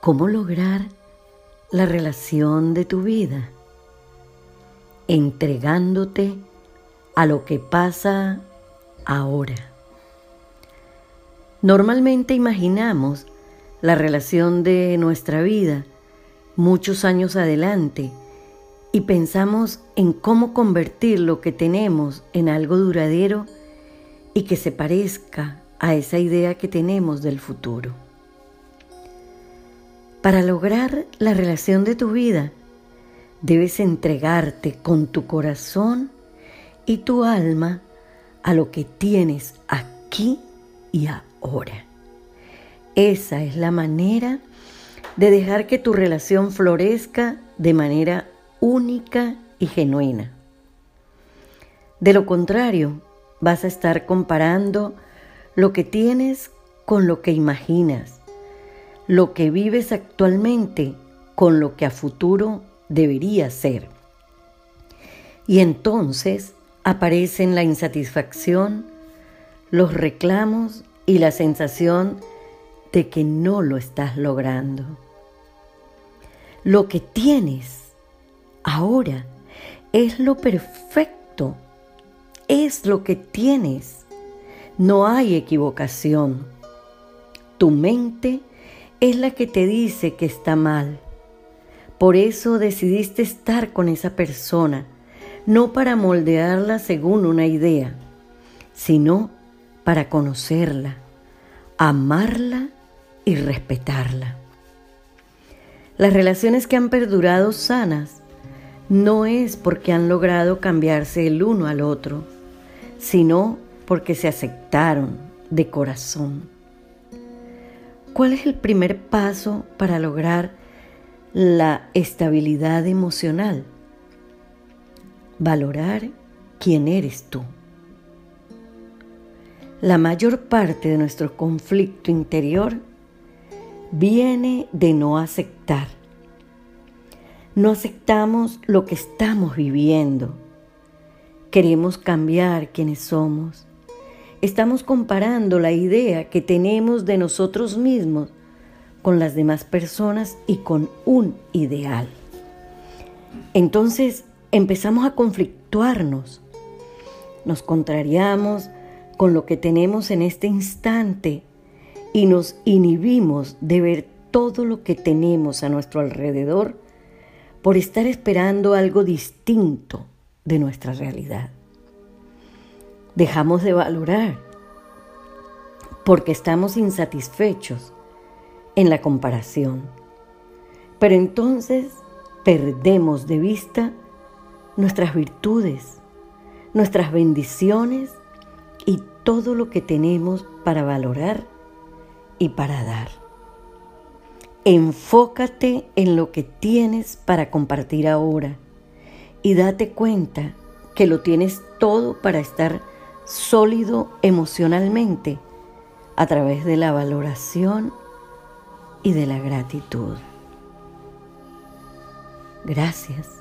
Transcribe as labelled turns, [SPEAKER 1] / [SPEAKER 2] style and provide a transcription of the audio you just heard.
[SPEAKER 1] ¿Cómo lograr la relación de tu vida? Entregándote a lo que pasa ahora. Normalmente imaginamos la relación de nuestra vida muchos años adelante y pensamos en cómo convertir lo que tenemos en algo duradero y que se parezca a esa idea que tenemos del futuro. Para lograr la relación de tu vida, debes entregarte con tu corazón y tu alma a lo que tienes aquí y ahora. Esa es la manera de dejar que tu relación florezca de manera única y genuina. De lo contrario, vas a estar comparando lo que tienes con lo que imaginas lo que vives actualmente con lo que a futuro debería ser. Y entonces aparecen la insatisfacción, los reclamos y la sensación de que no lo estás logrando. Lo que tienes ahora es lo perfecto, es lo que tienes. No hay equivocación. Tu mente es la que te dice que está mal. Por eso decidiste estar con esa persona, no para moldearla según una idea, sino para conocerla, amarla y respetarla. Las relaciones que han perdurado sanas no es porque han logrado cambiarse el uno al otro, sino porque se aceptaron de corazón. ¿Cuál es el primer paso para lograr la estabilidad emocional? Valorar quién eres tú. La mayor parte de nuestro conflicto interior viene de no aceptar. No aceptamos lo que estamos viviendo. Queremos cambiar quienes somos estamos comparando la idea que tenemos de nosotros mismos con las demás personas y con un ideal. Entonces empezamos a conflictuarnos, nos contrariamos con lo que tenemos en este instante y nos inhibimos de ver todo lo que tenemos a nuestro alrededor por estar esperando algo distinto de nuestra realidad dejamos de valorar porque estamos insatisfechos en la comparación. Pero entonces perdemos de vista nuestras virtudes, nuestras bendiciones y todo lo que tenemos para valorar y para dar. Enfócate en lo que tienes para compartir ahora y date cuenta que lo tienes todo para estar sólido emocionalmente a través de la valoración y de la gratitud. Gracias.